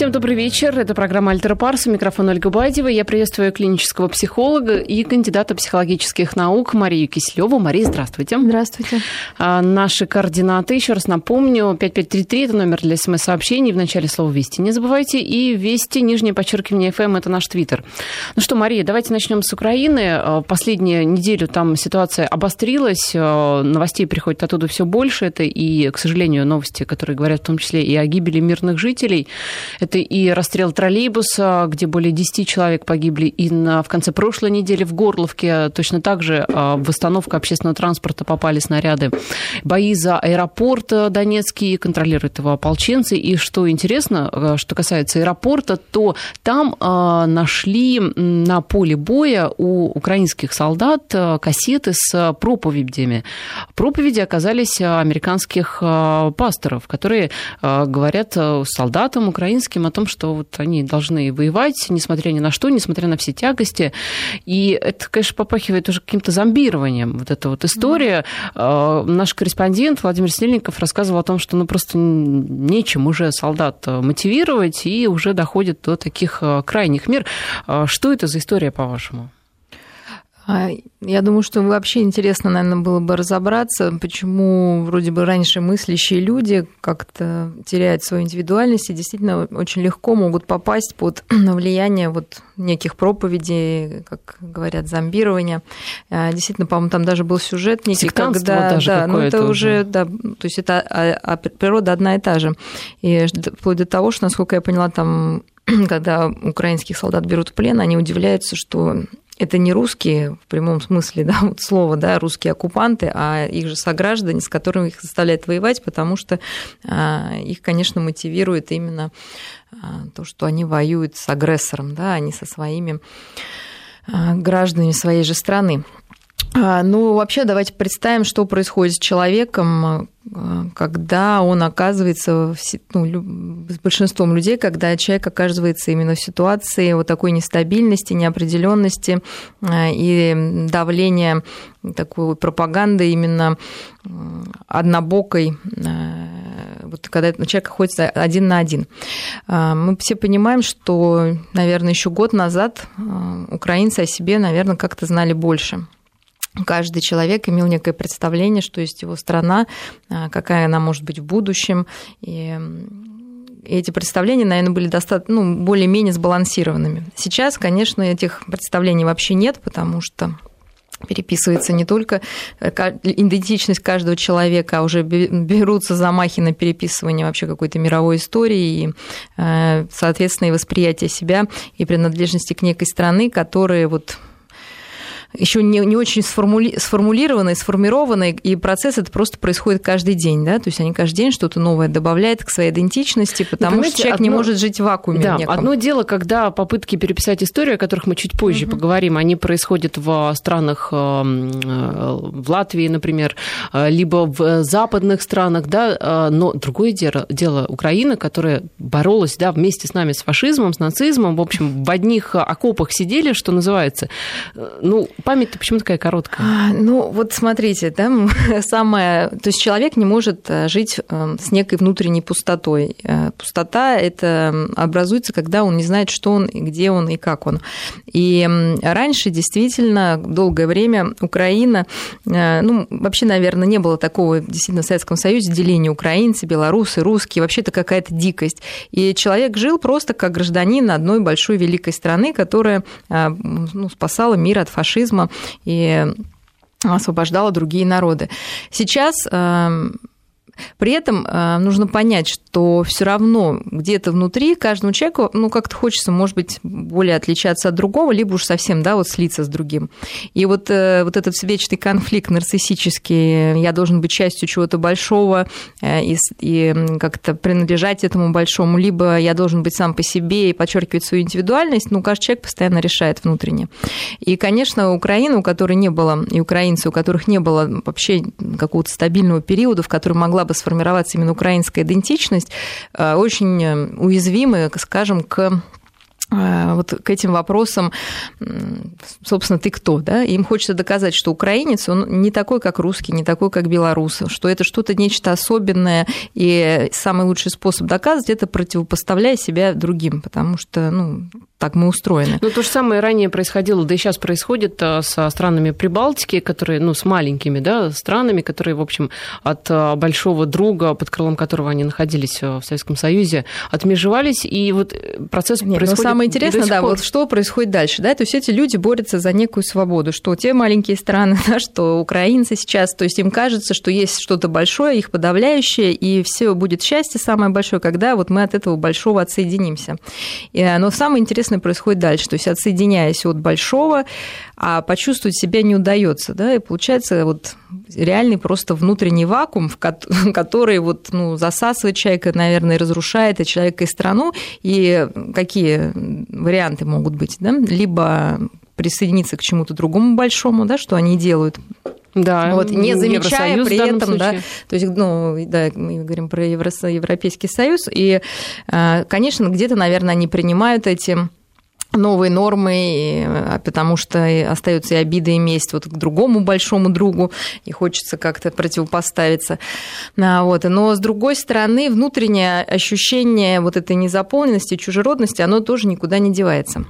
Всем добрый вечер. Это программа «Альтера Парс». У микрофона Ольга Бадева. Я приветствую клинического психолога и кандидата психологических наук Марию Киселеву. Мария, здравствуйте. Здравствуйте. А, наши координаты, еще раз напомню, 5533 – это номер для смс-сообщений. В начале слова «Вести» не забывайте. И «Вести», нижнее подчеркивание «ФМ» – это наш твиттер. Ну что, Мария, давайте начнем с Украины. А, последнюю неделю там ситуация обострилась. А, новостей приходит оттуда все больше. Это и, к сожалению, новости, которые говорят в том числе и о гибели мирных жителей. Это и расстрел троллейбуса, где более 10 человек погибли, и на, в конце прошлой недели в Горловке точно так же а, в остановку общественного транспорта попали снаряды. Бои за аэропорт Донецкий, контролируют его ополченцы. И что интересно, а, что касается аэропорта, то там а, нашли на поле боя у украинских солдат кассеты с проповедями. Проповеди оказались американских пасторов, которые говорят солдатам украинским о том, что вот они должны воевать, несмотря ни на что, несмотря на все тягости. И это, конечно, попахивает уже каким-то зомбированием, вот эта вот история. Mm-hmm. Наш корреспондент Владимир Снельников рассказывал о том, что ну, просто нечем уже солдат мотивировать, и уже доходит до таких э, крайних мер. А что это за история, по-вашему? А, я думаю, что вообще интересно, наверное, было бы разобраться, почему вроде бы раньше мыслящие люди как-то теряют свою индивидуальность и действительно очень легко могут попасть под влияние вот неких проповедей, как говорят, зомбирования. А, действительно, по-моему, там даже был сюжет некий, Сектанство когда... Даже да, ну это уже, да, то есть это а, а природа одна и та же. И вплоть до того, что, насколько я поняла, там когда украинских солдат берут в плен, они удивляются, что это не русские в прямом смысле да, вот слова, да, русские оккупанты, а их же сограждане, с которыми их заставляют воевать, потому что а, их, конечно, мотивирует именно а, то, что они воюют с агрессором, да, а не со своими а, гражданами своей же страны. Ну, вообще, давайте представим, что происходит с человеком, когда он оказывается, в, ну, с большинством людей, когда человек оказывается именно в ситуации вот такой нестабильности, неопределенности э, и давления такой пропаганды именно однобокой, э, вот когда человек находится один на один. Э, мы все понимаем, что, наверное, еще год назад украинцы о себе, наверное, как-то знали больше каждый человек имел некое представление, что есть его страна, а, какая она может быть в будущем. И эти представления, наверное, были достаточно, ну, более-менее сбалансированными. Сейчас, конечно, этих представлений вообще нет, потому что переписывается не только э, идентичность каждого человека, а уже берутся замахи на переписывание вообще какой-то мировой истории и, э, соответственно, и восприятие себя и принадлежности к некой страны, которые вот еще не, не очень сформули, сформулированный, сформированный, и процесс это просто происходит каждый день, да, то есть они каждый день что-то новое добавляют к своей идентичности, потому что человек одно... не может жить в вакууме. Да, неком. одно дело, когда попытки переписать историю, о которых мы чуть позже угу. поговорим, они происходят в странах, э, в Латвии, например, э, либо в западных странах, да, э, но другое дело, дело Украина, которая боролась, да, вместе с нами с фашизмом, с нацизмом, в общем, в одних окопах сидели, что называется, ну, память-то почему такая короткая? А, ну, вот смотрите, да, самое... То есть человек не может э, жить э, с некой внутренней пустотой. Э, пустота – это образуется, когда он не знает, что он, где он и как он. И раньше действительно долгое время Украина, ну, вообще, наверное, не было такого действительно в Советском Союзе деления украинцы, белорусы, русские, вообще это какая-то дикость. И человек жил просто как гражданин одной большой великой страны, которая ну, спасала мир от фашизма фашизма и освобождала другие народы. Сейчас эм, при этом э, нужно понять, что все равно где-то внутри каждому человеку, ну, как-то хочется, может быть, более отличаться от другого, либо уж совсем, да, вот слиться с другим. И вот, э, вот этот вечный конфликт нарциссический, я должен быть частью чего-то большого э, и, и как-то принадлежать этому большому, либо я должен быть сам по себе и подчеркивать свою индивидуальность, ну, каждый человек постоянно решает внутренне. И, конечно, Украина, у которой не было, и украинцы, у которых не было вообще какого-то стабильного периода, в который могла бы сформироваться именно украинская идентичность, э, очень э, уязвимы, скажем, к вот к этим вопросам, собственно, ты кто, да? Им хочется доказать, что украинец, он не такой, как русский, не такой, как белорус, что это что-то нечто особенное, и самый лучший способ доказывать это противопоставляя себя другим, потому что, ну, так мы устроены. Ну, то же самое ранее происходило, да и сейчас происходит а, со странами Прибалтики, которые, ну, с маленькими, да, странами, которые, в общем, от а, большого друга, под крылом которого они находились в Советском Союзе, отмежевались, и вот э, процесс Нет, происходит... Самое интересное, да, вот что происходит дальше, да, то есть эти люди борются за некую свободу, что те маленькие страны, да, что украинцы сейчас, то есть им кажется, что есть что-то большое, их подавляющее, и все будет счастье самое большое, когда вот мы от этого большого отсоединимся. Но самое интересное интересное происходит дальше. То есть отсоединяясь от большого, а почувствовать себя не удается, да, и получается вот реальный просто внутренний вакуум, в который вот, ну, засасывает человека, наверное, разрушает и человека, и страну, и какие варианты могут быть, да, либо присоединиться к чему-то другому большому, да, что они делают, да, вот, не замечая при этом, да, то есть, ну, да, мы говорим про Европейский Союз, и, а, конечно, где-то, наверное, они принимают эти новые нормы, а, потому что остаются и обиды, и месть вот к другому большому другу, и хочется как-то противопоставиться. А, вот. Но, с другой стороны, внутреннее ощущение вот этой незаполненности, чужеродности, оно тоже никуда не девается.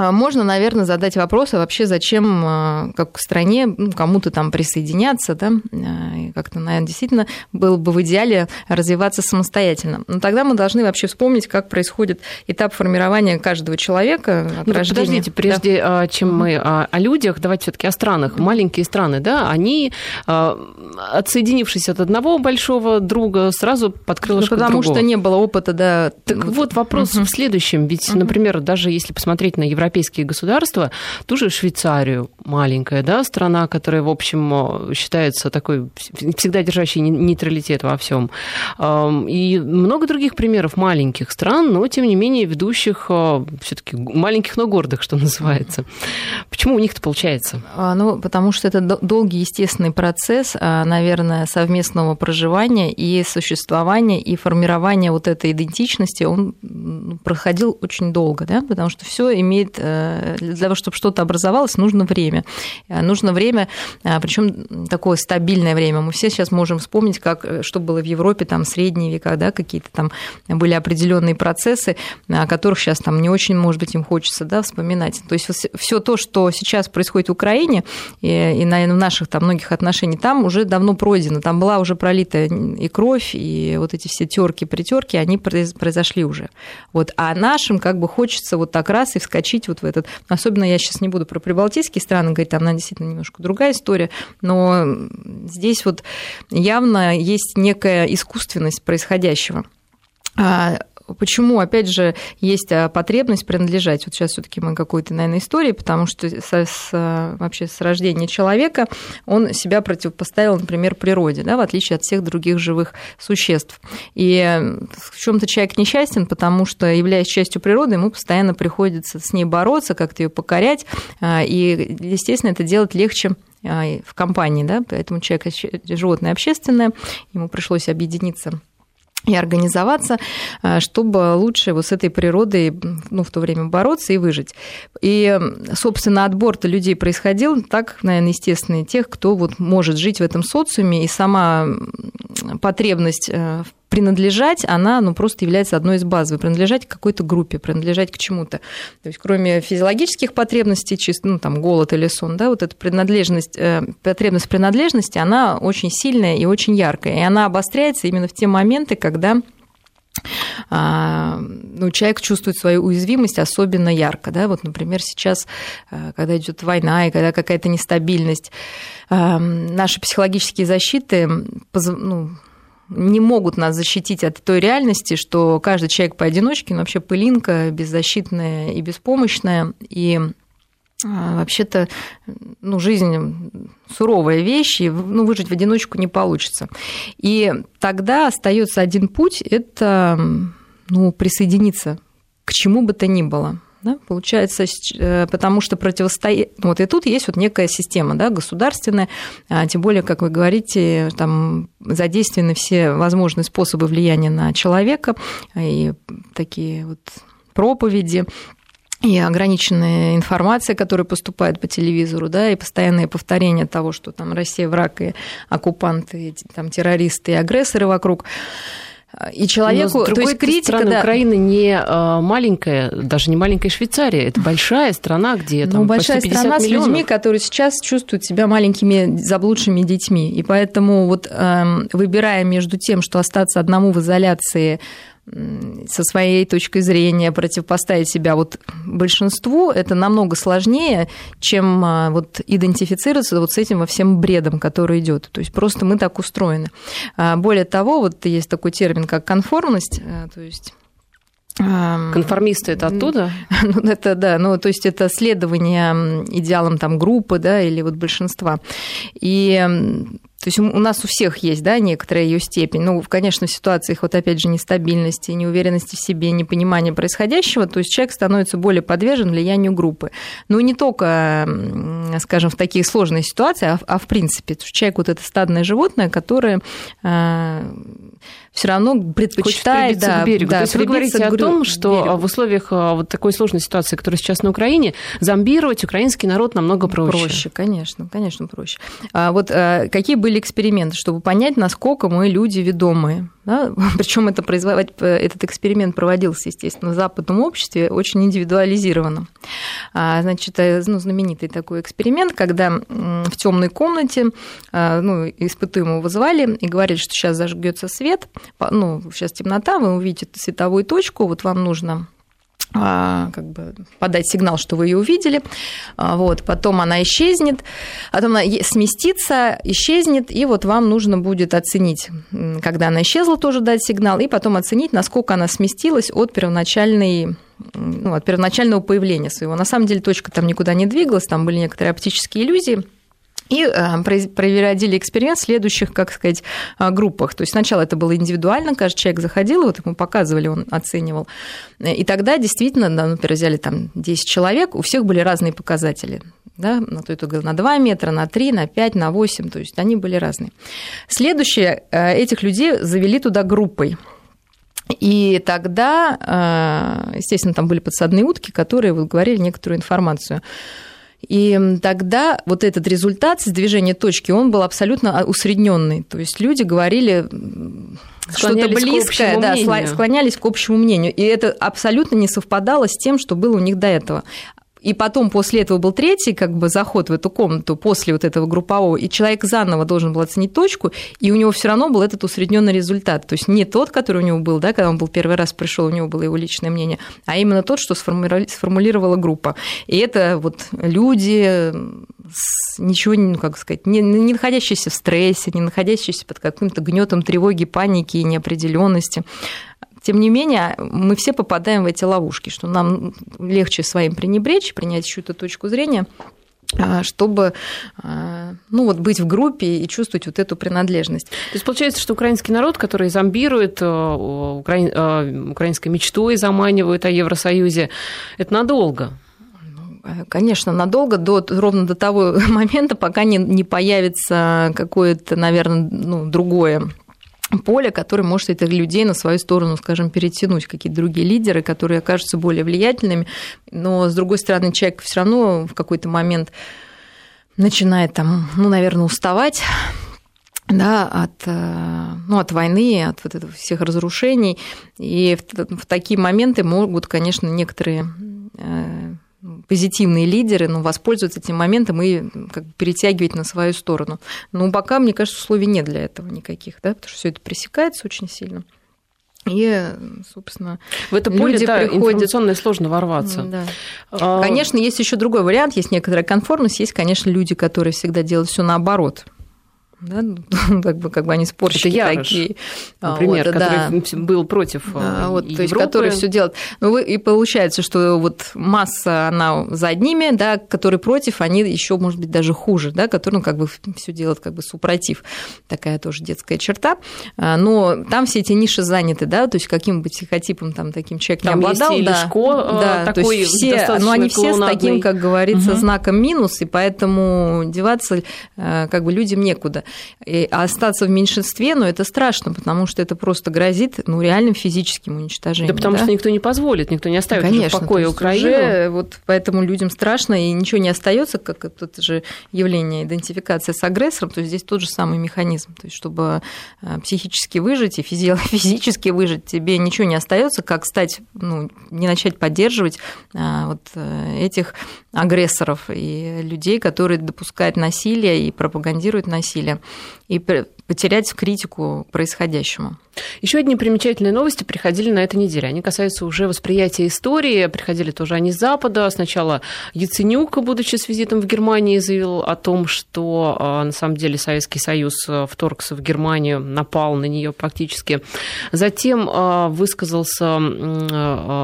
А можно, наверное, задать вопрос, а вообще зачем, а, как в стране, ну, кому-то там присоединяться, да, а, и как-то, наверное, действительно было бы в идеале развиваться самостоятельно. Но тогда мы должны вообще вспомнить, как происходит этап формирования каждого человека от ну, рождения. Подождите, прежде да. чем мы о, о людях, давайте все таки о странах. Маленькие страны, да, они, отсоединившись от одного большого друга, сразу под крылышко ну, потому другого. что не было опыта, да. Так вот вопрос угу. в следующем. Ведь, угу. например, даже если посмотреть на Европу, европейские государства, ту же Швейцарию, маленькая да, страна, которая, в общем, считается такой, всегда держащей нейтралитет во всем. И много других примеров маленьких стран, но, тем не менее, ведущих а, все-таки маленьких, но гордых, что называется. Почему у них это получается? А, ну, потому что это долгий естественный процесс, а, наверное, совместного проживания и существования, и формирования вот этой идентичности, он проходил очень долго, да, потому что все имеет Э, для того, чтобы что-то образовалось, нужно время. Э, нужно время, э, причем такое стабильное время. Мы все сейчас можем вспомнить, как, что было в Европе, там, средние века, да, какие-то там были определенные процессы, о которых сейчас там не очень, может быть, им хочется да, вспоминать. То есть все то, что сейчас происходит в Украине, и, и наверное, в наших там многих отношениях, там уже давно пройдено, там была уже пролита и кровь, и вот эти все терки, притерки, они произошли уже. Вот, а нашим как бы хочется вот так раз и вскочить вот в этот... Особенно я сейчас не буду про прибалтийские страны говорить, там, она действительно немножко другая история, но здесь вот явно есть некая искусственность происходящего. А, Почему, опять же, есть а, потребность принадлежать? Вот сейчас все-таки мы какой-то, наверное, истории, потому что со, с, вообще с рождения человека он себя противопоставил, например, природе, да, в отличие от всех других живых существ. И в чем-то человек несчастен, потому что, являясь частью природы, ему постоянно приходится с ней бороться, как-то ее покорять, а, и, естественно, это делать легче а, в компании, да, поэтому человек животное общественное, ему пришлось объединиться и организоваться, э, чтобы лучше вот с этой природой ну, в то время бороться и выжить. И, собственно, отбор-то людей происходил так, наверное, естественный, тех, кто вот может жить в этом социуме, и сама потребность э, в принадлежать, она ну, просто является одной из базовых. Принадлежать к какой-то группе, принадлежать к чему-то. То есть кроме физиологических потребностей, чисто, ну, там, голод или сон, да, вот эта принадлежность, э, потребность принадлежности, она очень сильная и очень яркая. И она обостряется именно в те моменты, когда а, ну, человек чувствует свою уязвимость особенно ярко. Да? Вот, например, сейчас, э, когда идет война и когда какая-то нестабильность, э, наши психологические защиты ну, не могут нас защитить от той реальности, что каждый человек поодиночке, ну, вообще пылинка, беззащитная и беспомощная, и а, вообще-то ну, жизнь суровая вещь, и ну, выжить в одиночку не получится. И тогда остается один путь – это ну, присоединиться к чему бы то ни было. Да, получается, э, потому что противостоять... Вот и тут есть вот некая система да, государственная, а тем более, как вы говорите, там задействованы все возможные способы влияния на человека, и такие вот проповеди, и ограниченная информация, которая поступает по телевизору, да, и постоянное повторение того, что там Россия враг и оккупанты, и, там террористы и агрессоры вокруг. И человеку, Но, с другой то есть критика, стороны, да. Украина не а, маленькая, даже не маленькая Швейцария, это большая страна, где там ну, большая почти 50 страна миллионов. с людьми, которые сейчас чувствуют себя маленькими заблудшими детьми, и поэтому вот эм, выбирая между тем, что остаться одному в изоляции со своей точкой зрения противопоставить себя вот большинству, это намного сложнее, чем а, вот идентифицироваться вот с этим во всем бредом, который идет. То есть просто мы так устроены. А, более того, вот есть такой термин, как конформность, э, то есть Конформисты это оттуда? Ну, это да, ну, то есть это следование идеалам там группы, да, или вот большинства. И то есть у нас у всех есть, да, некоторая ее степень. Ну, конечно, в ситуациях, вот опять же, нестабильности, неуверенности в себе, непонимания происходящего, то есть человек становится более подвержен влиянию группы. Но не только, скажем, в таких сложных ситуациях, а, а в принципе. Человек вот это стадное животное, которое а, все равно предпочитает да, к берегу. Да, То есть вы говорите о том, что берегу. в условиях а, вот такой сложной ситуации, которая сейчас на Украине, зомбировать украинский народ намного проще. Проще, конечно, конечно, проще. А вот какие были эксперименты, чтобы понять, насколько мы люди ведомые? Да? Причем это производить, этот эксперимент проводился, естественно, в западном обществе очень индивидуализированно. А, значит, э, ну, знаменитый такой эксперимент, когда в темной комнате ну, испытуемого вызвали и говорили, что сейчас зажгется свет, ну, сейчас темнота, вы увидите световую точку, вот вам нужно а, как бы подать сигнал, что вы ее увидели, а, вот, потом она исчезнет, потом она сместится, исчезнет, и вот вам нужно будет оценить, когда она исчезла, тоже дать сигнал, и потом оценить, насколько она сместилась от первоначальной ну, от первоначального появления своего. На самом деле точка там никуда не двигалась, там были некоторые оптические иллюзии, и э, проводили эксперимент в следующих, как сказать, э, группах. То есть сначала это было индивидуально, каждый человек заходил, вот ему показывали, он оценивал. И тогда действительно, например, взяли там 10 человек, у всех были разные показатели. Да, на то на 2 метра, на 3, на 5, на 8, то есть они были разные. Следующее, э, этих людей завели туда группой. И тогда, естественно, там были подсадные утки, которые говорили некоторую информацию. И тогда вот этот результат движения точки, он был абсолютно усредненный. То есть люди говорили что-то близкое, да, мнению. склонялись к общему мнению. И это абсолютно не совпадало с тем, что было у них до этого. И потом после этого был третий как бы заход в эту комнату после вот этого группового, и человек заново должен был оценить точку, и у него все равно был этот усредненный результат. То есть не тот, который у него был, да, когда он был первый раз пришел, у него было его личное мнение, а именно тот, что сформулировала группа. И это вот люди ничего, ну, как сказать, не, не находящиеся в стрессе, не находящиеся под каким-то гнетом тревоги, паники и неопределенности. Тем не менее, мы все попадаем в эти ловушки, что нам легче своим пренебречь, принять чью-то точку зрения, а, чтобы а, ну, вот быть в группе и чувствовать вот эту принадлежность. То есть получается, что украинский народ, который зомбирует э, украин... Э, украинской мечтой, заманивает о Евросоюзе, это надолго? Ну, конечно, надолго, до, ровно до того момента, пока не, не появится какое-то, наверное, ну, другое поле, которое может этих людей на свою сторону, скажем, перетянуть, какие-то другие лидеры, которые окажутся более влиятельными. Но, с другой стороны, человек все равно в какой-то момент начинает там, ну, наверное, уставать да, от, э, ну, от войны, от вот этого всех разрушений. И в, в такие моменты могут, конечно, некоторые э, позитивные лидеры, но воспользоваться этим моментом и как бы перетягивать на свою сторону. Но пока, мне кажется, условий нет для этого никаких, да, потому что все это пресекается очень сильно. И, собственно, в это поле люди да, приходят... информационно сложно ворваться. Да. А... Конечно, есть еще другой вариант, есть некоторая конформность, есть, конечно, люди, которые всегда делают все наоборот да, ну, как бы, как бы они спорщики Это Ярош, такие. А, например, вот, который да. был против а, вот, Европы. То есть, который все делает. Ну, и получается, что вот масса, она за одними, да, которые против, они еще, может быть, даже хуже, да, которые, ну, как бы все делают как бы супротив. Такая тоже детская черта. А, но там все эти ниши заняты, да, то есть каким бы психотипом там таким человек там не обладал. Есть да, Лешко, да, такой то есть все, но они все с таким, как говорится, угу. знаком минус, и поэтому деваться как бы людям некуда. И остаться в меньшинстве, ну, это страшно, потому что это просто грозит, ну, реальным физическим уничтожением. Да потому да? что никто не позволит, никто не оставит Конечно, в покое Украину. Уже, вот поэтому людям страшно, и ничего не остается, как это же явление идентификации с агрессором, то есть здесь тот же самый механизм. То есть, чтобы э, психически выжить и физически выжить, тебе ничего не остается, как стать, ну, не начать поддерживать а, вот э, этих агрессоров и людей, которые допускают насилие и пропагандируют насилие, и потерять критику происходящему. Еще одни примечательные новости приходили на этой неделе. Они касаются уже восприятия истории. Приходили тоже они с Запада. Сначала Яценюк, будучи с визитом в Германии, заявил о том, что а, на самом деле Советский Союз а, вторгся в Германию, напал на нее практически. Затем а, высказался,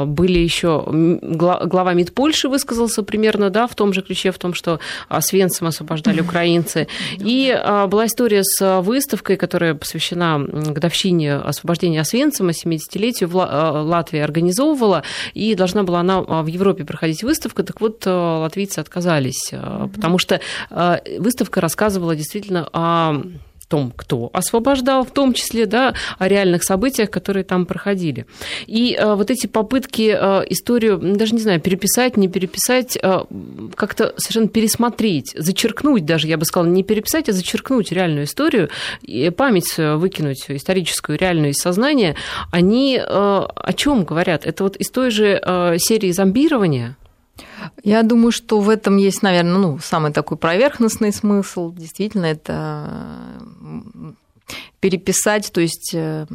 были еще глава МИД Польши высказался примерно да, в том же ключе, в том, что Свенцем освобождали украинцы. И была история с выставкой, которая посвящена годовщине освобождения Освенцима, 70-летию, Латвия организовывала, и должна была она в Европе проходить выставка, так вот латвийцы отказались, потому что выставка рассказывала действительно о том, кто освобождал, в том числе да, о реальных событиях, которые там проходили. И э, вот эти попытки э, историю, даже не знаю, переписать, не переписать, э, как-то совершенно пересмотреть, зачеркнуть даже, я бы сказала, не переписать, а зачеркнуть реальную историю, и память выкинуть историческую, реальную из сознания, они о чем говорят? Это вот из той же серии зомбирования, я думаю, что в этом есть, наверное, ну, самый такой поверхностный смысл. Действительно, это переписать, то есть э,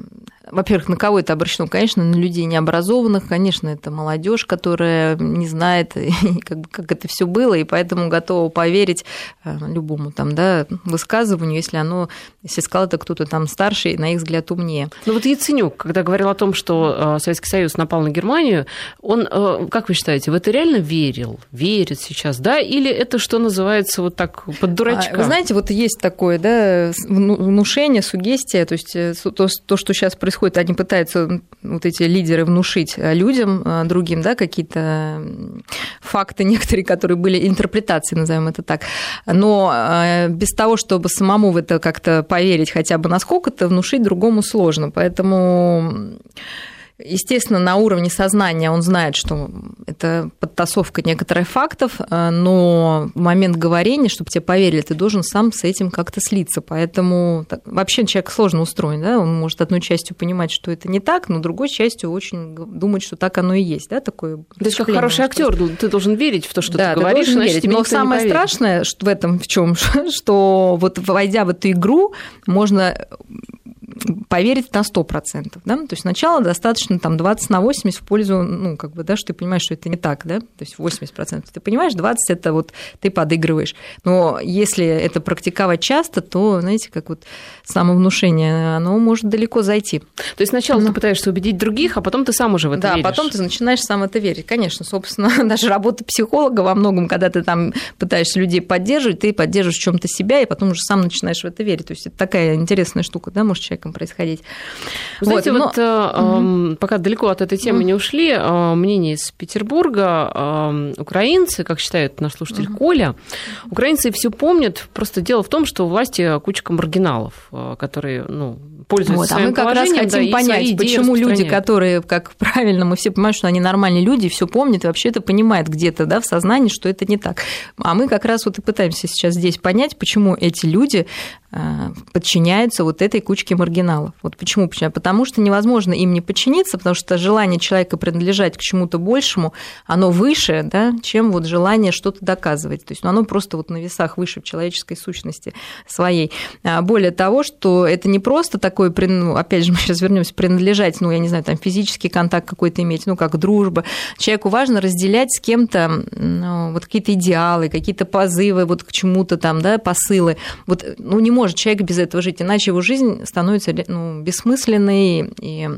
во-первых, на кого это обращено? Конечно, на людей необразованных, конечно, это молодежь, которая не знает, как, как это все было, и поэтому готова поверить э, любому там, да, высказыванию, если оно, если сказал это кто-то там старший, на их взгляд, умнее. Ну вот Яценюк, когда говорил о том, что э, Советский Союз напал на Германию, он, как вы считаете, в это реально верил, верит сейчас, да, или это, что называется, вот так под дурачка? Вы знаете, вот есть такое, да, внушение, сугестия, то есть то, то что сейчас происходит они пытаются, вот эти лидеры, внушить э, людям э, другим, да, какие-то факты некоторые, которые были интерпретации, назовем это так. Но э, без того, чтобы самому в это как-то поверить хотя бы насколько-то, внушить другому сложно. Поэтому Естественно, на уровне сознания он знает, что это подтасовка некоторых фактов, э, но в момент говорения, чтобы тебе поверили, ты должен сам с этим как-то слиться. Поэтому так, вообще человек сложно устроен. Да? Он может одной частью понимать, что это не так, но другой частью очень думать, что так оно и есть. Да? Такое то есть, как хороший актер, ты должен верить в то, что да, ты говоришь, ты значит, верить. Но самое страшное в этом в чем, что вот войдя в эту игру, можно поверить на 100%. Да? То есть сначала достаточно там 20 на 80 в пользу, ну, как бы, да, что ты понимаешь, что это не так, да, то есть 80%. Ты понимаешь, 20 – это вот ты подыгрываешь. Но если это практиковать часто, то, знаете, как вот самовнушение, оно может далеко зайти. То есть сначала Но... ты пытаешься убедить других, а потом ты сам уже в это да, веришь. Да, потом ты начинаешь сам это верить. Конечно, собственно, даже работа психолога во многом, когда ты там пытаешься людей поддерживать, ты поддерживаешь в чем то себя, и потом уже сам начинаешь в это верить. То есть это такая интересная штука, да, может человеком происходить. знаете, вот, вот но... э, пока далеко от этой темы не ушли, э, мнение из Петербурга, украинцы, как считает наш слушатель угу. Коля, украинцы все помнят, просто дело в том, что у власти кучка маргиналов, э, которые, ну, пользуются вот, а мы как раз хотим да, понять, почему люди, которые, как правильно, мы все понимаем, что они нормальные люди, все помнят и вообще это понимают где-то, да, в сознании, что это не так. А мы как раз вот и пытаемся сейчас здесь понять, почему эти люди подчиняются вот этой кучке маргиналов. Вот почему? Потому что невозможно им не подчиниться, потому что желание человека принадлежать к чему-то большему, оно выше, да, чем вот желание что-то доказывать. То есть ну, оно просто вот на весах выше в человеческой сущности своей. А более того, что это не просто такое, ну, опять же, мы сейчас вернемся, принадлежать, ну, я не знаю, там физический контакт какой-то иметь, ну, как дружба. Человеку важно разделять с кем-то ну, вот какие-то идеалы, какие-то позывы вот к чему-то там, да, посылы. Вот, ну, не может человек без этого жить, иначе его жизнь становится ну, бессмысленной и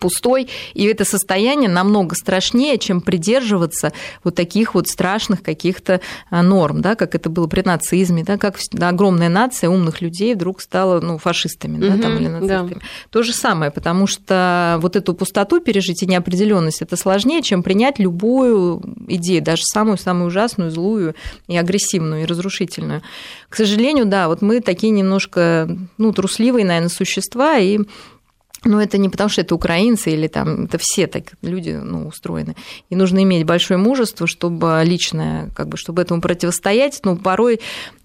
пустой, и это состояние намного страшнее, чем придерживаться вот таких вот страшных каких-то а, норм, да, как это было при нацизме, да, как огромная нация умных людей вдруг стала ну, фашистами да, там, или нацистами. Да. То же самое, потому что вот эту пустоту пережить и неопределенность это сложнее, чем принять любую идею, даже самую-самую ужасную, злую и агрессивную, и разрушительную. К сожалению, да, вот мы такие немножко ну, трусливые, наверное, существа, и но это не потому, что это украинцы или там это все так люди ну, устроены. И нужно иметь большое мужество, чтобы личное, как бы, чтобы этому противостоять. Но порой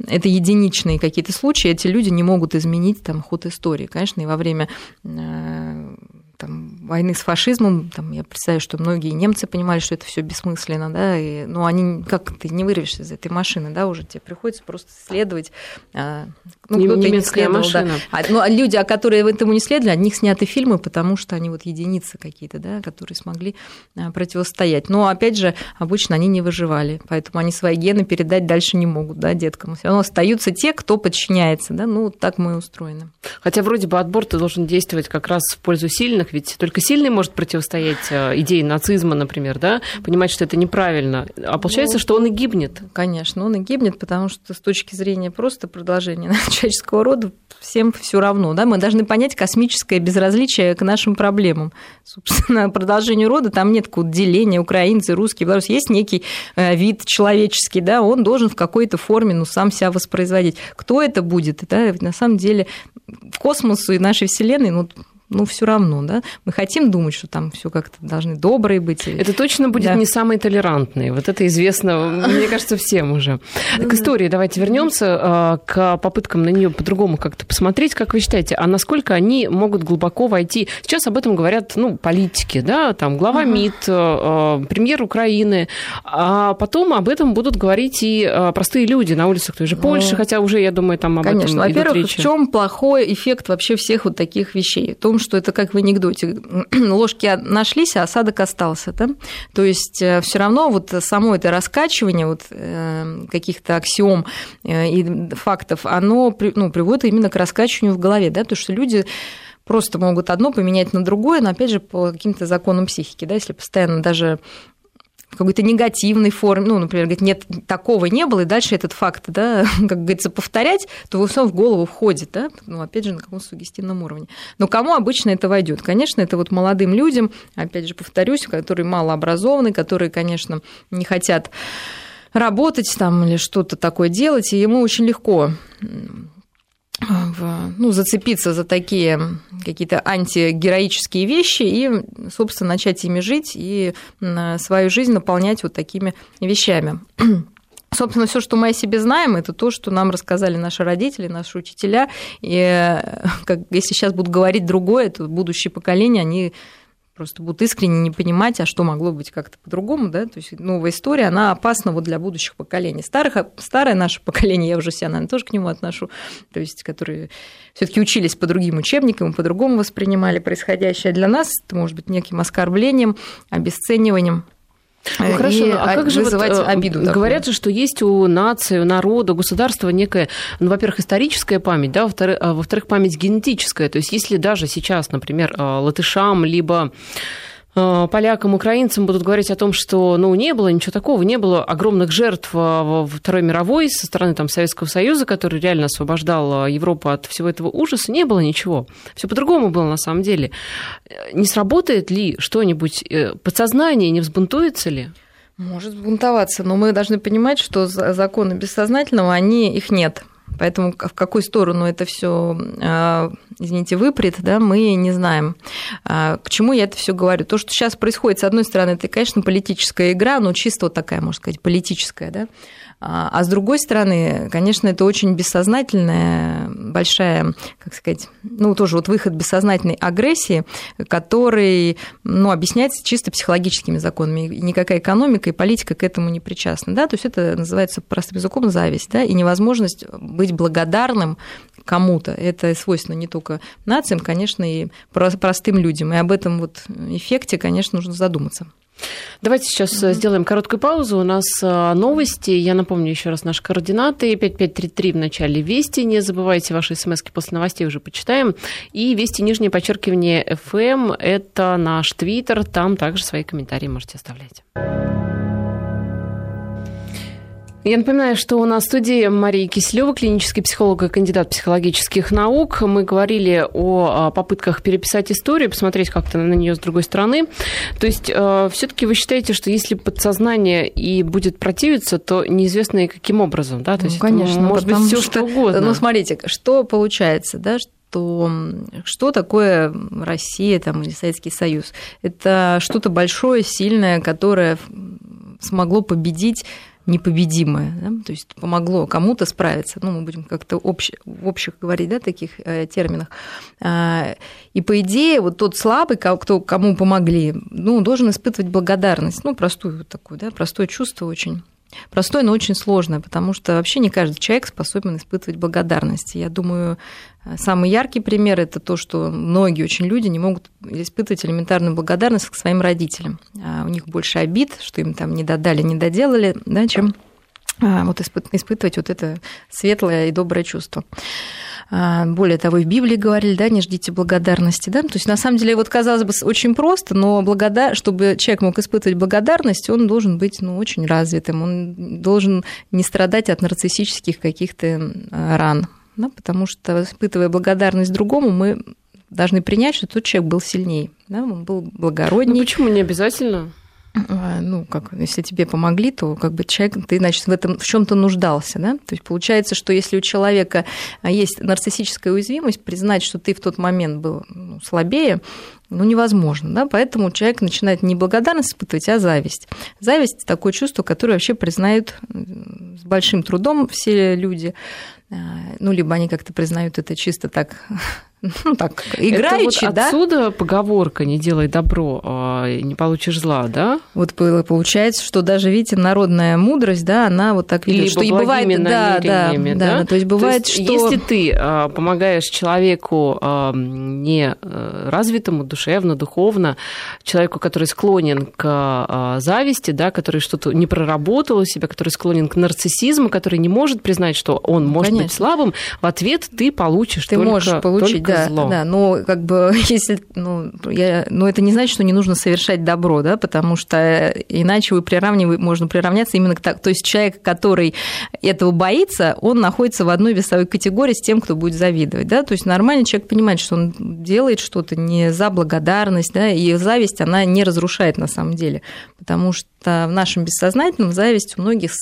это единичные какие-то случаи, эти люди не могут изменить там, ход истории. Конечно, и во время э, там, войны с фашизмом, там, я представляю, что многие немцы понимали, что это все бессмысленно, да, и, ну, они, как ты не вырвешься из этой машины, да, уже тебе приходится просто следовать. А, ну, кто-то не следовал, машина. да. А, ну, а люди, а которые этому не следовали, от них сняты фильмы, потому что они вот единицы какие-то, да, которые смогли а, противостоять. Но, опять же, обычно они не выживали, поэтому они свои гены передать дальше не могут, да, деткам. Все равно остаются те, кто подчиняется, да, ну, так мы и устроены. Хотя вроде бы отбор-то должен действовать как раз в пользу сильных, сильных, ведь только сильный может противостоять э, идее нацизма, например, да, понимать, что это неправильно. А получается, ну, что он и гибнет. Конечно, он и гибнет, потому что с точки зрения просто продолжения человеческого рода всем все равно. Да? Мы должны понять космическое безразличие к нашим проблемам. Собственно, продолжению рода там нет какого-то деления украинцы, русские, белорусы. Есть некий э, вид человеческий, да, он должен в какой-то форме ну, сам себя воспроизводить. Кто это будет? Да? На самом деле в космосу и нашей Вселенной ну, ну, все равно, да, мы хотим думать, что там все как-то должны добрые быть. Это точно будет да. не самый толерантный. Вот это известно, мне кажется, всем уже. К истории давайте вернемся а, к попыткам на нее по-другому как-то посмотреть. Как вы считаете, а насколько они могут глубоко войти? Сейчас об этом говорят, ну, политики, да, там глава МИД, а, премьер Украины, а потом об этом будут говорить и а, простые люди на улицах той же Польши, хотя уже, я думаю, там об Конечно. этом Во-первых, в чем плохой эффект вообще всех вот таких вещей? В том, что это как в анекдоте. Ложки нашлись, а осадок остался. Да? То есть э, все равно вот само это раскачивание вот э, каких-то аксиом э, и фактов, оно ну, приводит именно к раскачиванию в голове, да? потому что люди просто могут одно поменять на другое, но опять же по каким-то законам психики, да, если постоянно даже в какой-то негативной форме, ну, например, говорит, нет, такого не было, и дальше этот факт, да, как говорится, повторять, то все в голову входит, да, ну, опять же, на каком сугестивном уровне. Но кому обычно это войдет? Конечно, это вот молодым людям, опять же, повторюсь, которые малообразованы, которые, конечно, не хотят работать там или что-то такое делать, и ему очень легко ну, зацепиться за такие какие-то антигероические вещи и, собственно, начать ими жить и свою жизнь наполнять вот такими вещами. Собственно, все, что мы о себе знаем, это то, что нам рассказали наши родители, наши учителя. И как, если сейчас будут говорить другое, то будущее поколение, они просто будут искренне не понимать, а что могло быть как-то по-другому, да, то есть новая история, она опасна вот для будущих поколений. Старых, старое наше поколение, я уже себя, наверное, тоже к нему отношу, то есть которые все таки учились по другим учебникам, по-другому воспринимали происходящее. Для нас это может быть неким оскорблением, обесцениванием ну, э, хорошо, и а как же вызывать вот, э, обиду? Такую? Говорят же, что есть у нации, у народа, у государства некая, ну, во-первых, историческая память, да, во-вторых, а, во-вторых, память генетическая. То есть, если даже сейчас, например, э, латышам, либо полякам, украинцам будут говорить о том, что ну, не было ничего такого, не было огромных жертв э, во Второй мировой со стороны там, Советского Союза, который реально освобождал э, Европу от всего этого ужаса, не было ничего. Все по-другому было на самом деле. Не сработает ли что-нибудь, подсознание не взбунтуется ли? Может бунтоваться, но мы должны понимать, что законы бессознательного, они, их нет. Поэтому в какую сторону это все, а, извините, выпрет, да, мы не знаем. А, к чему я это все говорю? То, что сейчас происходит, с одной стороны, это, конечно, политическая игра, но чисто вот такая, можно сказать, политическая, да, а, а с другой стороны, конечно, это очень бессознательная, большая, как сказать, ну, тоже вот выход бессознательной агрессии, который, ну, объясняется чисто психологическими законами. И никакая экономика и политика к этому не причастна, да, то есть это называется простым языком зависть, да, и невозможность быть благодарным кому-то. Это свойственно не только нациям, конечно, и простым людям. И об этом вот эффекте, конечно, нужно задуматься. Давайте сейчас mm-hmm. сделаем короткую паузу. У нас э, новости. Я напомню еще раз наши координаты. 5533 в начале Вести. Не забывайте ваши смс после новостей уже почитаем. И Вести нижнее подчеркивание FM. Это наш твиттер. Там также свои комментарии можете оставлять. Я напоминаю, что у нас в студии Мария Киселева, клинический психолог и кандидат психологических наук. Мы говорили о попытках переписать историю, посмотреть как-то на нее с другой стороны. То есть э, все-таки вы считаете, что если подсознание и будет противиться, то неизвестно и каким образом, да? То есть ну, конечно, может быть все что, что угодно. Ну смотрите, что получается, да? что что такое Россия там, или Советский Союз? Это что-то большое, сильное, которое смогло победить непобедимое, да? то есть помогло кому-то справиться, ну, мы будем как-то общ, в общих говорить, да, таких э, терминах. А, и по идее, вот тот слабый, кто, кому помогли, ну, должен испытывать благодарность, ну, простую такую, да, простое чувство очень Простое, но очень сложное, потому что вообще не каждый человек способен испытывать благодарность. Я думаю, самый яркий пример – это то, что многие очень люди не могут испытывать элементарную благодарность к своим родителям. А у них больше обид, что им там не додали, не доделали, да, чем а, вот испытывать вот это светлое и доброе чувство. А, более того, и в Библии говорили, да, не ждите благодарности, да. То есть, на самом деле, вот казалось бы, очень просто, но благодар... чтобы человек мог испытывать благодарность, он должен быть, ну, очень развитым, он должен не страдать от нарциссических каких-то ран, да, потому что, испытывая благодарность другому, мы должны принять, что тот человек был сильнее, да, он был благороднее. Ну, почему не обязательно? А, ну, как, если тебе помогли, то как бы человек, ты, значит, в этом в чем-то нуждался, да? То есть получается, что если у человека есть нарциссическая уязвимость, признать, что ты в тот момент был ну, слабее, ну, невозможно, да, поэтому человек начинает не благодарность испытывать, а зависть. Зависть – такое чувство, которое вообще признают с большим трудом все люди, а, ну, либо они как-то признают это чисто так ну, так, играючи, вот да? отсюда поговорка «не делай добро, а не получишь зла», да? Вот получается, что даже, видите, народная мудрость, да, она вот так видит, что и бывает... Да, да, да, да, то есть бывает, то есть, что... Если ты а, помогаешь человеку а, не развитому душевно, духовно, человеку, который склонен к зависти, да, который что-то не проработал у себя, который склонен к нарциссизму, который не может признать, что он может Конечно. быть слабым, в ответ ты получишь ты только, можешь получить, только да, зло. Да, но как бы если, ну, я, но это не значит, что не нужно совершать добро, да, потому что иначе вы приравниваете, можно приравняться именно к так, то есть человек, который этого боится, он находится в одной весовой категории с тем, кто будет завидовать, да, то есть нормальный человек понимает, что он делает что-то не за благодарность, да, и зависть, она не разрушает на самом деле, потому что в нашем бессознательном зависть у многих,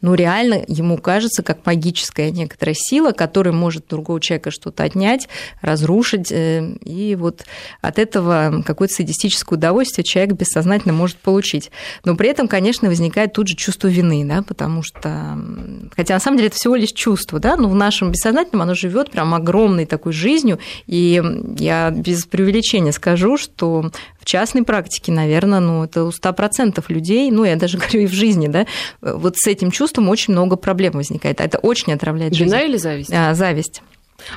ну, реально ему кажется, как магическая некоторая сила, которая может другого человека что-то отнять, разрушить, э, и вот от этого какое-то садистическое удовольствие человек бессознательно может получить. Но при этом, конечно, возникает тут же чувство вины, да, потому что, хотя на самом деле это всего лишь чувство, да, но в нашем бессознательном оно живет прям огромной такой жизнью, и я без преувеличения скажу, что в частной практике, наверное, ну, это у 100% людей, ну, я даже говорю и в жизни, да, вот с этим чувством очень много проблем возникает. Это очень отравляет жизнь. Вина или зависть? А, зависть.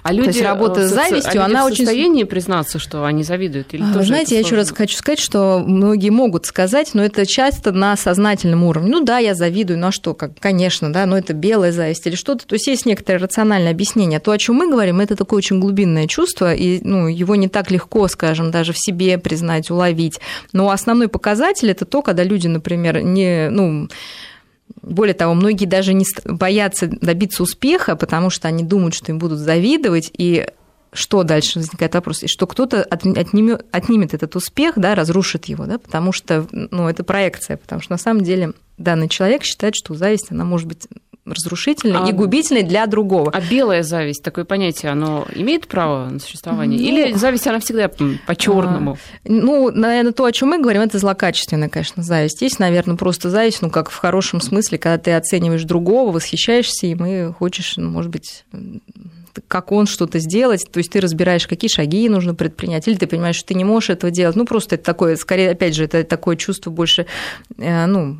А люди, То есть работа э, с завистью, а она в состоянии очень... признаться, что они завидуют? Или а, Вы знаете, я еще раз хочу сказать, что многие могут сказать, но это часто на сознательном уровне. Ну да, я завидую, ну а что, как, конечно, да, но это белая зависть или что-то. То есть есть некоторое рациональное объяснение. То, о чем мы говорим, это такое очень глубинное чувство, и ну, его не так легко, скажем, даже в себе признать, уловить. Но основной показатель это то, когда люди, например, не, ну, более того, многие даже не боятся добиться успеха, потому что они думают, что им будут завидовать, и что дальше возникает вопрос, и что кто-то отнимет, отнимет этот успех, да, разрушит его, да, потому что, ну, это проекция, потому что на самом деле данный человек считает, что зависть, она может быть разрушительной а, и губительной для другого. А белая зависть, такое понятие, оно имеет право на существование? Ну, Или зависть, она всегда по черному а, ну, наверное, то, о чем мы говорим, это злокачественная, конечно, зависть. Есть, наверное, просто зависть, ну, как в хорошем смысле, когда ты оцениваешь другого, восхищаешься им и хочешь, ну, может быть, как он что-то сделать, то есть ты разбираешь, какие шаги нужно предпринять, или ты понимаешь, что ты не можешь этого делать. Ну, просто это такое, скорее, опять же, это такое чувство больше, э, ну,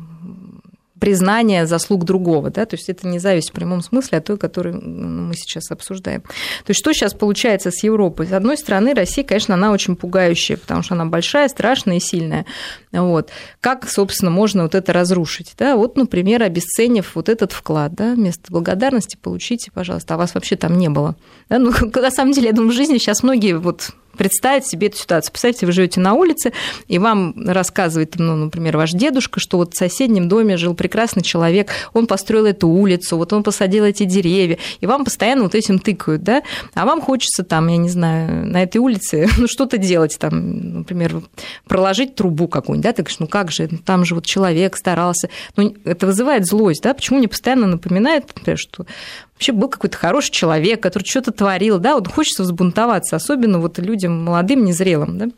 признание заслуг другого, да, то есть это не зависть в прямом смысле, а той, которую мы сейчас обсуждаем. То есть что сейчас получается с Европой? С одной стороны, Россия, конечно, она очень пугающая, потому что она большая, страшная и сильная. Вот. Как, собственно, можно вот это разрушить? Да? Вот, например, обесценив вот этот вклад, да, вместо благодарности получите, пожалуйста, а вас вообще там не было. Да? Ну, на самом деле, я думаю, в жизни сейчас многие вот представить себе эту ситуацию. Представьте, вы живете на улице, и вам рассказывает, ну, например, ваш дедушка, что вот в соседнем доме жил прекрасный человек, он построил эту улицу, вот он посадил эти деревья, и вам постоянно вот этим тыкают, да, а вам хочется там, я не знаю, на этой улице ну, что-то делать, там, например, проложить трубу какую-нибудь, да, ты говоришь, ну как же, там же вот человек старался, ну, это вызывает злость, да, почему мне постоянно напоминает, например, что вообще был какой-то хороший человек, который что-то творил, да, вот хочется взбунтоваться, особенно вот людям молодым, незрелым, да.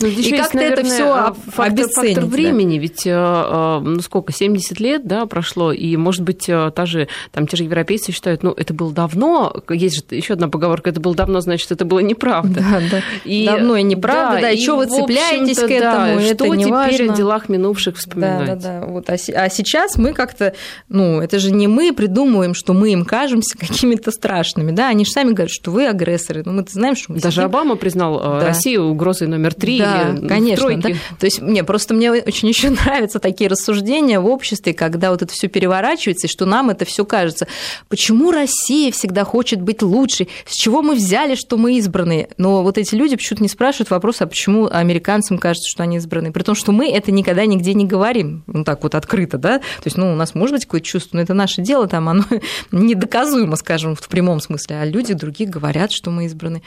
Ну, здесь и как-то это все а, фактор, фактор времени, да. ведь э, э, ну сколько, 70 лет, да, прошло, и, может быть, э, та же, там, те же европейцы считают, ну, это было давно, есть же еще одна поговорка, это было давно, значит, это было неправда. Да, да. И, давно и неправда, да, да и, и что вы цепляетесь к этому, да, это что не теперь важно. о делах минувших вспоминать? Да, да, да. Вот, а, а сейчас мы как-то, ну, это же не мы придумываем, что мы им кажемся какими-то страшными, да, они же сами говорят, что вы агрессоры, ну, мы знаем, что мы Даже сидим... Обама признал да. Россию угрозой номер три да, или конечно, да. То есть мне просто мне очень еще нравятся такие рассуждения в обществе, когда вот это все переворачивается, и что нам это все кажется. Почему Россия всегда хочет быть лучшей? С чего мы взяли, что мы избранные? Но вот эти люди почему-то не спрашивают вопрос, а почему американцам кажется, что они избранные? При том, что мы это никогда нигде не говорим, ну так вот открыто, да? То есть, ну, у нас может быть какое-то чувство, но это наше дело, там оно недоказуемо, скажем, в прямом смысле, а люди другие говорят, что мы избраны.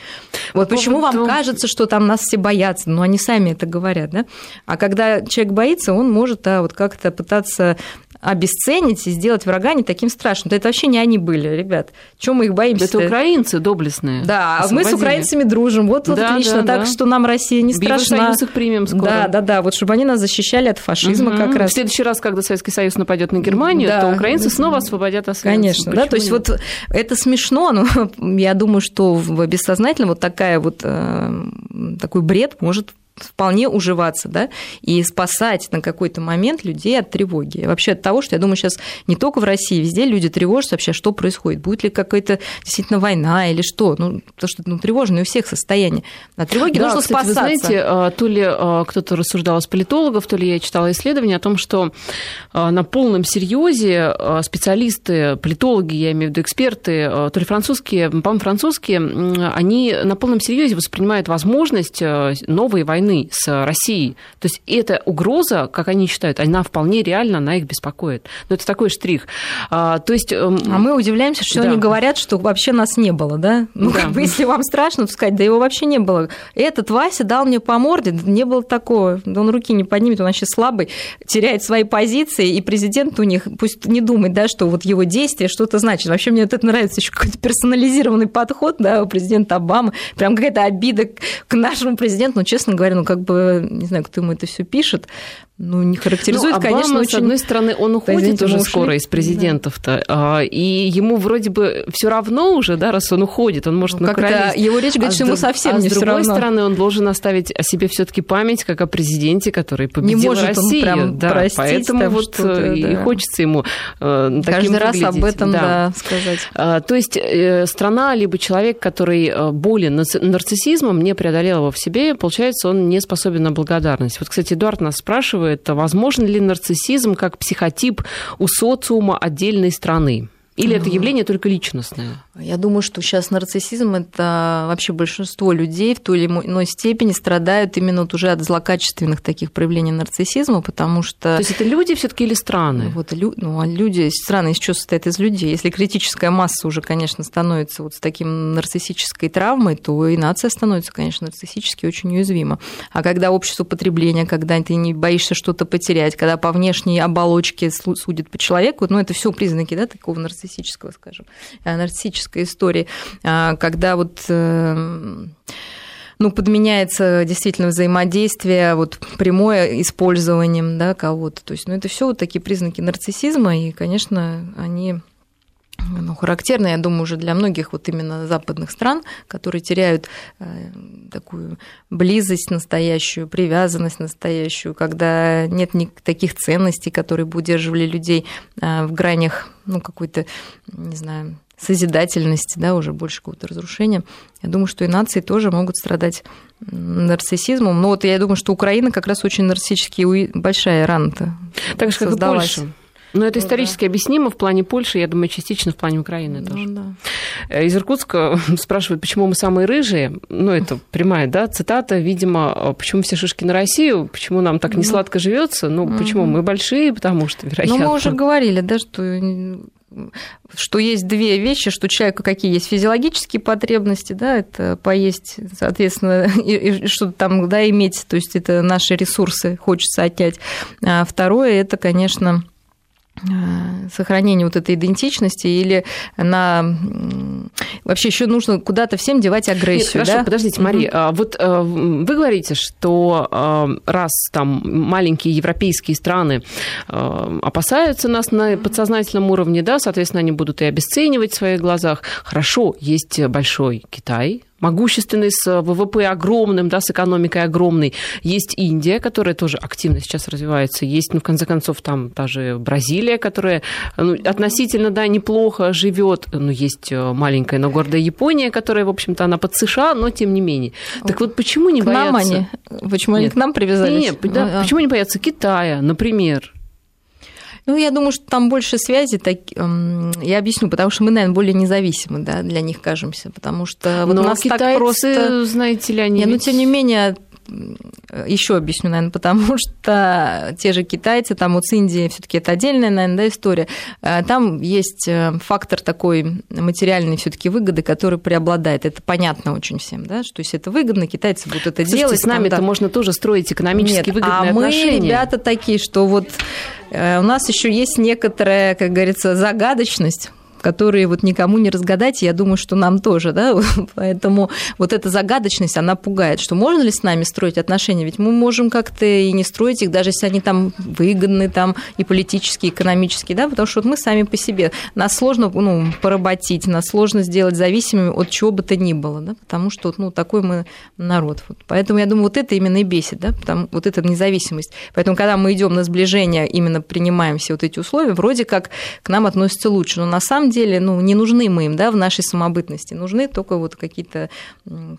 Вот По почему вам кажется, что там нас все боятся? Ну, они сами это говорят, да? А когда человек боится, он может да, вот как-то пытаться обесценить и сделать врага не таким страшным. Да это вообще не они были, ребят. Чем мы их боимся? Это украинцы доблестные. Да, а мы с украинцами дружим. Вот, вот да, отлично. Да, так да. что нам Россия не страшна. Евросоюз их примем скоро. Да, да, да. Вот чтобы они нас защищали от фашизма угу. как раз. В следующий раз, когда Советский Союз нападет на Германию, да. то украинцы снова освободят освоенцев. Конечно, да. То есть нет? вот это смешно, но я думаю, что в бессознательном вот такая вот э, такой бред может вполне уживаться, да, и спасать на какой-то момент людей от тревоги. Вообще от того, что я думаю, сейчас не только в России, везде люди тревожатся вообще, что происходит, будет ли какая-то действительно война или что. Ну, то, что ну, тревожно у всех состояние. На тревоге да, нужно кстати, спасаться. Вы знаете, а, то ли а, кто-то рассуждал из политологов, то ли я читала исследование о том, что а, на полном серьезе специалисты, политологи, я имею в виду эксперты, то ли французские, по-моему, французские, они на полном серьезе воспринимают возможность новой войны войны с Россией. То есть эта угроза, как они считают, она вполне реально, она их беспокоит. Но это такой штрих. А, то есть... Эм, а мы удивляемся, что да. они говорят, что вообще нас не было, да? Ну, да. как бы, если вам страшно, то сказать, да его вообще не было. Этот Вася дал мне по морде, не было такого. Он руки не поднимет, он вообще слабый, теряет свои позиции, и президент у них пусть не думает, да, что вот его действие что-то значит. Вообще мне вот это нравится, еще какой-то персонализированный подход, да, у президента Обамы, прям какая-то обида к нашему президенту, но, честно говоря, ну, как бы, не знаю, кто ему это все пишет, ну, не характеризует, ну, Обама, конечно, очень... с одной стороны, он уходит уже скоро из президентов-то, да. и ему вроде бы все равно уже, да, раз он уходит, он может ну, накоролить. Его речь говорит, а что ему совсем а не с другой стороны, он должен оставить о себе все таки память, как о президенте, который победил не может Россию. Он прям да, простить, поэтому там вот э, и да. хочется ему э, Каждый раз выглядеть. об этом, да, да сказать. А, то есть э, страна, либо человек, который э, болен нарциссизмом, не преодолел его в себе, получается, он не способен на благодарность. Вот, кстати, Эдуард нас спрашивает, возможно ли нарциссизм как психотип у социума отдельной страны? Или это явление только личностное? Я думаю, что сейчас нарциссизм это вообще большинство людей в той или иной степени страдают именно вот уже от злокачественных таких проявлений нарциссизма, потому что... То есть это люди все таки или страны? Вот, ну, а люди, страны из чего состоят из людей? Если критическая масса уже, конечно, становится вот с таким нарциссической травмой, то и нация становится, конечно, нарциссически очень уязвима. А когда общество потребления, когда ты не боишься что-то потерять, когда по внешней оболочке судят по человеку, ну, это все признаки да, такого нарциссического, скажем, э, нарциссического классической истории, а, когда вот э, ну, подменяется действительно взаимодействие, вот прямое использованием да, кого-то. То есть, ну, это все вот такие признаки нарциссизма, и, конечно, они ну, характерно, я думаю, уже для многих вот именно западных стран, которые теряют э, такую близость настоящую, привязанность настоящую, когда нет никаких таких ценностей, которые бы удерживали людей э, в гранях, ну, какой-то, не знаю, созидательности, да, уже больше какого-то разрушения. Я думаю, что и нации тоже могут страдать нарциссизмом. Но вот я думаю, что Украина как раз очень нарциссически большая рана-то Так же, как и Польша. Но это ну, исторически да. объяснимо в плане Польши, я думаю, частично в плане Украины ну, тоже. Да. Э, из Иркутска спрашивают, почему мы самые рыжие. Ну, это прямая, да, цитата, видимо, почему все шишки на Россию, почему нам так не сладко живется. Ну, угу. почему мы большие, потому что, вероятно. Ну, мы уже говорили, да, что что есть две вещи, что человеку какие есть физиологические потребности, да, это поесть, соответственно, и, и что-то там, да, иметь, то есть это наши ресурсы хочется отнять. А второе, это, конечно, Э, сохранение вот этой идентичности или на вообще еще нужно куда-то всем девать агрессию. Нет, хорошо, да? подождите, Мария, угу. вот э, вы говорите, что э, раз там маленькие европейские страны опасаются нас на подсознательном уровне, да, соответственно, они будут и обесценивать в своих глазах. Хорошо, есть большой Китай, могущественный, с ВВП огромным, да, с экономикой огромной. Есть Индия, которая тоже активно сейчас развивается. Есть, ну, в конце концов, там даже Бразилия, которая ну, относительно, да, неплохо живет. Ну, есть э, маленькая, но гордая Япония, которая, в общем-то, она под США, но тем не менее. Так вот, почему не к боятся... Нам они? Почему Нет. они к нам привязались? Нет, да, а. почему не боятся Китая, например? Ну, я думаю, что там больше связи. Так, эм, я объясню, потому что мы, наверное, более независимы да, для них кажемся. Потому что вот Но нас китайцы, так просто... знаете ли, они... Не, ведь... Но, тем не менее, еще объясню, наверное, потому что те же китайцы, там вот с Индией все таки это отдельная, наверное, да, история. Э, там есть э, фактор такой материальной все таки выгоды, который преобладает. Это понятно очень всем, да, что если это выгодно, китайцы будут это Слушайте, делать. с нами это да. можно тоже строить экономически Нет, выгодные а отношения. мы, ребята, такие, что вот э, у нас еще есть некоторая, как говорится, загадочность которые вот никому не разгадать, я думаю, что нам тоже, да, поэтому вот эта загадочность, она пугает, что можно ли с нами строить отношения, ведь мы можем как-то и не строить их, даже если они там выгодны, там и политические, и экономические, да, потому что вот мы сами по себе, нас сложно, ну, поработить, нас сложно сделать зависимыми от чего бы то ни было, да, потому что, ну, такой мы народ, вот. поэтому я думаю, вот это именно и бесит, да, потому, вот эта независимость, поэтому когда мы идем на сближение, именно принимаем все вот эти условия, вроде как к нам относятся лучше, но на самом самом деле ну, не нужны мы им да, в нашей самобытности. Нужны только вот какие-то,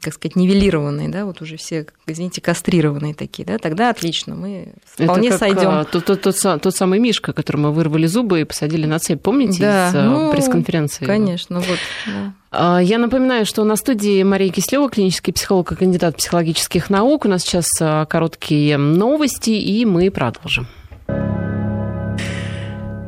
как сказать, нивелированные, да, вот уже все, извините, кастрированные такие. Да, тогда отлично, мы вполне сойдем. Тот, тот, тот, тот самый Мишка, которому вырвали зубы и посадили на цепь, помните, да, из ну, пресс-конференции? Конечно, вот. Да. А, я напоминаю, что на студии Мария Кислева, клинический психолог и кандидат психологических наук. У нас сейчас короткие новости, и мы продолжим.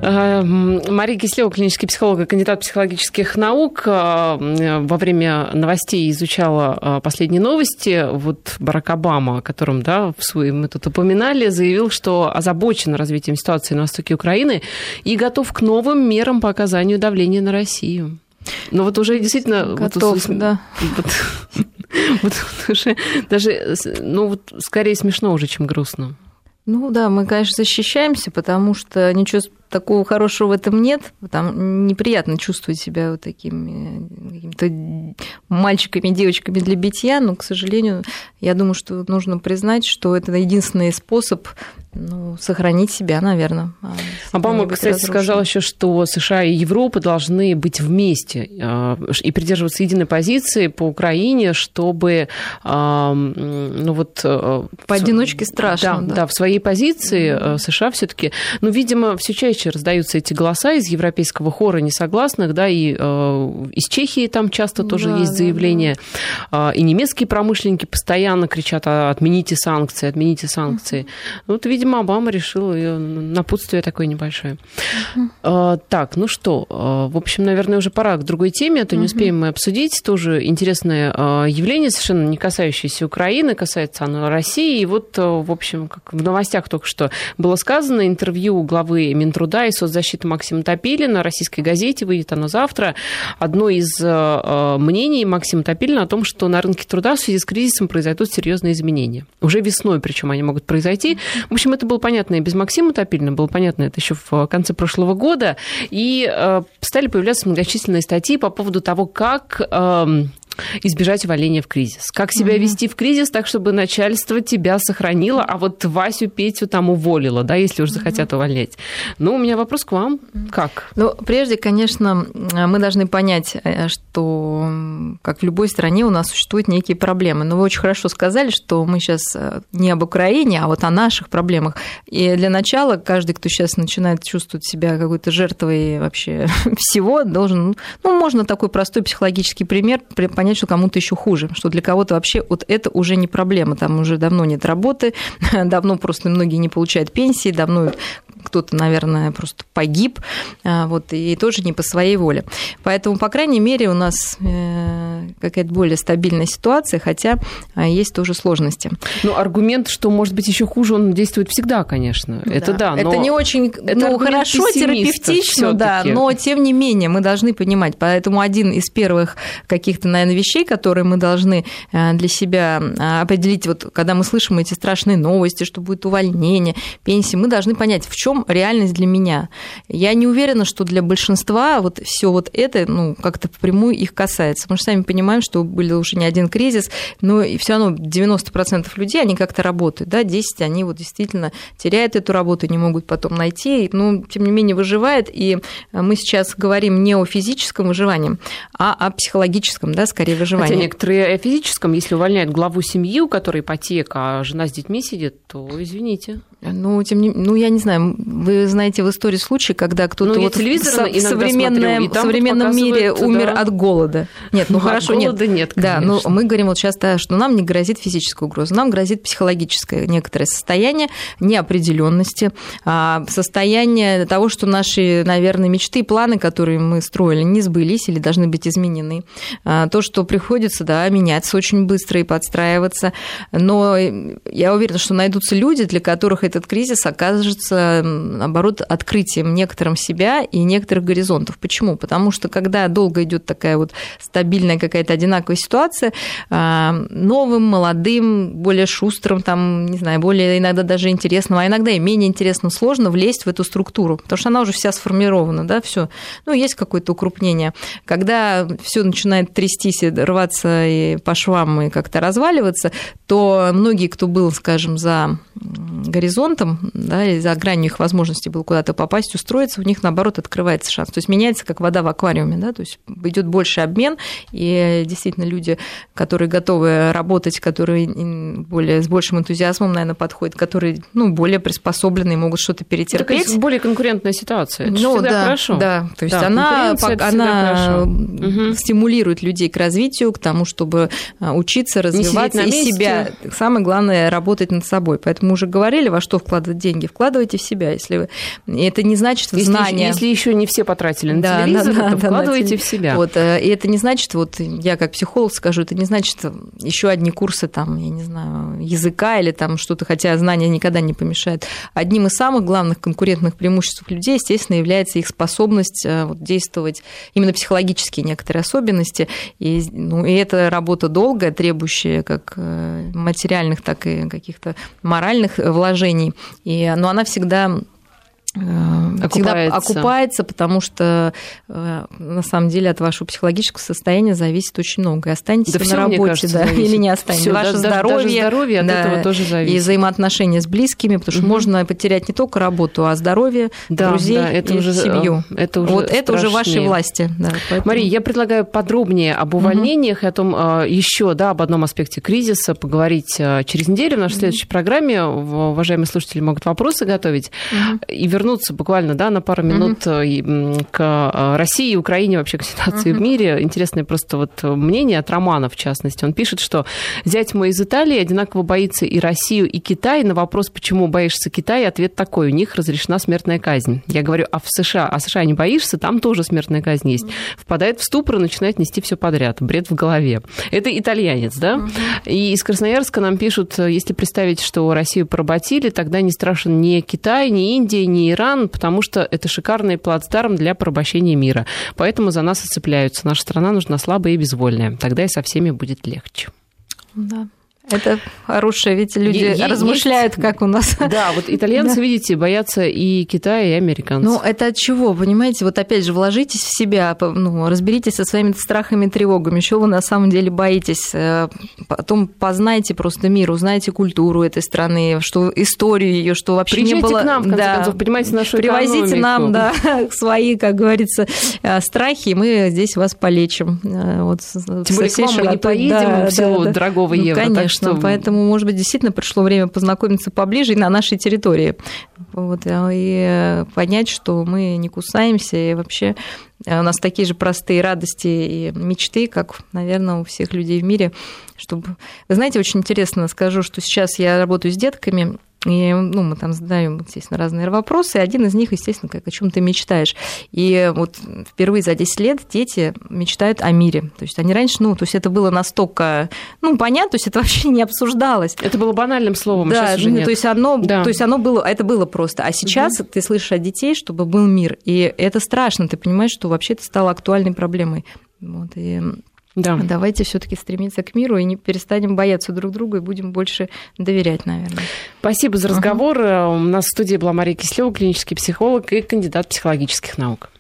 Мария Кислева, клинический психолог и кандидат психологических наук, э, во время новостей изучала э, последние новости. Вот Барак Обама, о котором да, в свой, мы тут упоминали, заявил, что озабочен развитием ситуации на востоке Украины и готов к новым мерам по оказанию давления на Россию. Но вот уже действительно... Готов, вот, да. Вот, вот уже даже, ну, вот скорее смешно уже, чем грустно. Ну да, мы, конечно, защищаемся, потому что ничего такого хорошего в этом нет. Там неприятно чувствовать себя вот такими какими-то мальчиками, девочками для битья, но, к сожалению, я думаю, что нужно признать, что это единственный способ ну, сохранить себя, наверное. А Обама, кстати, разрушен. сказал еще, что США и Европа должны быть вместе а, и придерживаться единой позиции по Украине, чтобы а, ну вот э, поодиночке страшно. Да, да. да в своей позиции mm-hmm. США все-таки, ну, видимо, все чаще раздаются эти голоса из европейского хора несогласных, да, и э, из Чехии там часто тоже да, есть заявления, да, да. и немецкие промышленники постоянно кричат: отмените санкции, отмените санкции. Mm-hmm. Вот, видимо, Обама решил ее напутствие такое небольшое. Uh-huh. Так, ну что, а, в общем, наверное, уже пора к другой теме, а то не успеем мы обсудить. Тоже интересное а, явление, совершенно не касающееся Украины, касается оно России. И вот, в общем, как в новостях только что было сказано, интервью главы Минтруда и соцзащиты Максима Топилина российской газете, выйдет оно завтра. Одно из мнений Максима Топилина о том, что на рынке труда в связи с кризисом произойдут серьезные изменения. Уже весной, причем они могут произойти. В общем, это было понятно и без Максима Топилина, было понятно это еще в конце прошлого года, и стали появляться многочисленные статьи по поводу того, как эм, избежать увольнения в кризис. Как себя mm-hmm. вести в кризис так, чтобы начальство тебя сохранило, а вот Васю, Петю там уволило, да, если уже захотят mm-hmm. увольнять. Ну, у меня вопрос к вам. Как? Ну, прежде, конечно, мы должны понять, э, что, как в любой стране, у нас существуют некие проблемы. Но вы очень хорошо сказали, что мы сейчас э, не об Украине, а вот о наших проблемах. И для начала каждый, кто сейчас начинает чувствовать себя какой-то жертвой вообще всего, должен, ну, можно такой простой психологический пример понять, что кому-то еще хуже, что для кого-то вообще вот это уже не проблема, там уже давно нет работы, давно просто многие не получают пенсии, давно кто-то, наверное, просто погиб, а, вот, и тоже не по своей воле. Поэтому, по крайней мере, у нас э, какая-то более стабильная ситуация, хотя а, есть тоже сложности. Ну, аргумент, что может быть еще хуже, он действует всегда, конечно. Да. Это да. Но это не очень, это ну, хорошо, терапевтично, да, но тем не менее мы должны понимать. Поэтому один из первых каких-то, наверное, вещей, которые мы должны э, для себя а, определить, вот когда мы слышим эти страшные новости, что будет увольнение, пенсии, мы должны понять, в чем чем реальность для меня. Я не уверена, что для большинства вот все вот это ну, как-то впрямую их касается. Мы же сами понимаем, что были уже не один кризис, но и все равно 90% людей, они как-то работают, да, 10 они вот действительно теряют эту работу, не могут потом найти, но тем не менее выживает, и мы сейчас говорим не о физическом выживании, а о психологическом, да, скорее выживании. Хотя некоторые о физическом, если увольняют главу семьи, у которой ипотека, а жена с детьми сидит, то извините. Ну, тем не ну, я не знаю, вы знаете в истории случай, когда кто-то ну, вот в, в современном, смотрю, современном мире умер да. от голода. Нет, ну, ну хорошо, нет. нет да, но мы говорим вот сейчас, да, что нам не грозит физическая угроза, нам грозит психологическое некоторое состояние неопределенности, а, состояние того, что наши, наверное, мечты и планы, которые мы строили, не сбылись или должны быть изменены. А, то, что приходится, да, меняться очень быстро и подстраиваться. Но я уверена, что найдутся люди, для которых этот кризис окажется, наоборот, открытием некоторым себя и некоторых горизонтов. Почему? Потому что когда долго идет такая вот стабильная какая-то одинаковая ситуация, а, новым, молодым, более шустрым, там, не знаю, более иногда даже интересным, а иногда и менее интересным, сложно влезть в эту структуру, потому что она уже вся сформирована, да, все. Ну, есть какое-то укрупнение. Когда все начинает трястись и рваться и по швам и как-то разваливаться, то многие, кто был, скажем, за горизонтом, да, и за гранью их возможностей было куда-то попасть, устроиться, у них, наоборот, открывается шанс. То есть меняется как вода в аквариуме, да, то есть идет больше обмен, и действительно люди, которые готовы работать, которые более, с большим энтузиазмом, наверное, подходят, которые ну, более приспособленные, могут что-то перетерпеть. Так, более конкурентная ситуация. Это ну, да, хорошо. Да, то есть да, она, она стимулирует людей к развитию, к тому, чтобы а, учиться, развиваться и себя. Самое главное, работать над собой. Поэтому уже говорили, во что вкладывать деньги. Вкладывайте в себя, если вы... Это не значит если, знания. Если еще не все потратили на да, телевизор, да, то да, вкладывайте в себя. Вот, э, и это не значит, вот я как психолог скажу, это не значит еще одни курсы там, я не знаю, языка или там что-то, хотя знания никогда не помешают. Одним из самых главных конкурентных преимуществ людей, естественно, является их способность э, вот, действовать именно психологические некоторые особенности. И, ну, и это работа долгая, требующая как э, материальных, так и каких-то моральных вложений. И, но она всегда окупается. всегда окупается, потому что э, на самом деле от вашего психологического состояния зависит очень много. И останетесь да на работе, кажется, да, или не останетесь. Всё, Ваше даже, здоровье, даже здоровье от да, этого тоже зависит. И взаимоотношения с близкими, потому что угу. можно потерять не только работу, а здоровье, да, друзей да, это и уже, семью. Это уже вот страшнее. это уже вашей власти. Да, поэтому... Мария, я предлагаю подробнее об увольнениях угу. и о том э, еще, да, об одном аспекте кризиса поговорить э, через неделю в нашей угу. следующей программе. Уважаемые слушатели могут вопросы готовить угу. и вернуться буквально да, на пару минут mm-hmm. к э, России Украине, вообще к ситуации mm-hmm. в мире. Интересное просто вот мнение от Романа, в частности. Он пишет, что зять мой из Италии одинаково боится и Россию, и Китай. На вопрос, почему боишься Китая, ответ такой. У них разрешена смертная казнь. Я говорю, а в США? А США не боишься? Там тоже смертная казнь есть. Впадает в ступор и начинает нести все подряд. Бред в голове. Это итальянец, да? Mm-hmm. И из Красноярска нам пишут, если представить, что Россию поработили, тогда не страшен ни Китай, ни Индия, ни Иран, потому что это шикарный плацдарм для порабощения мира. Поэтому за нас оцепляются. Наша страна нужна слабая и безвольная. Тогда и со всеми будет легче. Да. Это хорошее, ведь люди е- размышляют, есть... как у нас. Да, вот итальянцы, да. видите, боятся и Китая, и американцев. Ну, это от чего, понимаете? Вот опять же, вложитесь в себя, ну, разберитесь со своими страхами, тревогами, чего вы на самом деле боитесь. Э, потом познайте просто мир, узнайте культуру этой страны, что историю ее, что вообще Приезжайте не было... к нам, в конце да. концов, понимаете нашу Привозите нам, да, свои, как говорится, э, страхи, и мы здесь вас полечим. Э, вот, Тем более к вам мы не поедем да, в силу да, дорогого ну, евро. Конечно, что... поэтому, может быть, действительно пришло время познакомиться поближе и на нашей территории. Вот, и понять, что мы не кусаемся, и вообще у нас такие же простые радости и мечты, как, наверное, у всех людей в мире. Чтобы... Вы знаете, очень интересно скажу, что сейчас я работаю с детками, и ну, мы там задаем, естественно, разные вопросы, и один из них, естественно, как о чем ты мечтаешь. И вот впервые за 10 лет дети мечтают о мире. То есть они раньше, ну, то есть это было настолько, ну, понятно, то есть это вообще не обсуждалось. Это было банальным словом, а да, сейчас уже нет. То есть оно, да. то есть оно было, это было просто. А сейчас угу. ты слышишь от детей, чтобы был мир. И это страшно, ты понимаешь, что вообще это стало актуальной проблемой. Вот, и да. Давайте все-таки стремиться к миру и не перестанем бояться друг друга и будем больше доверять, наверное. Спасибо за разговор. Uh-huh. У нас в студии была Мария Кислева, клинический психолог и кандидат психологических наук.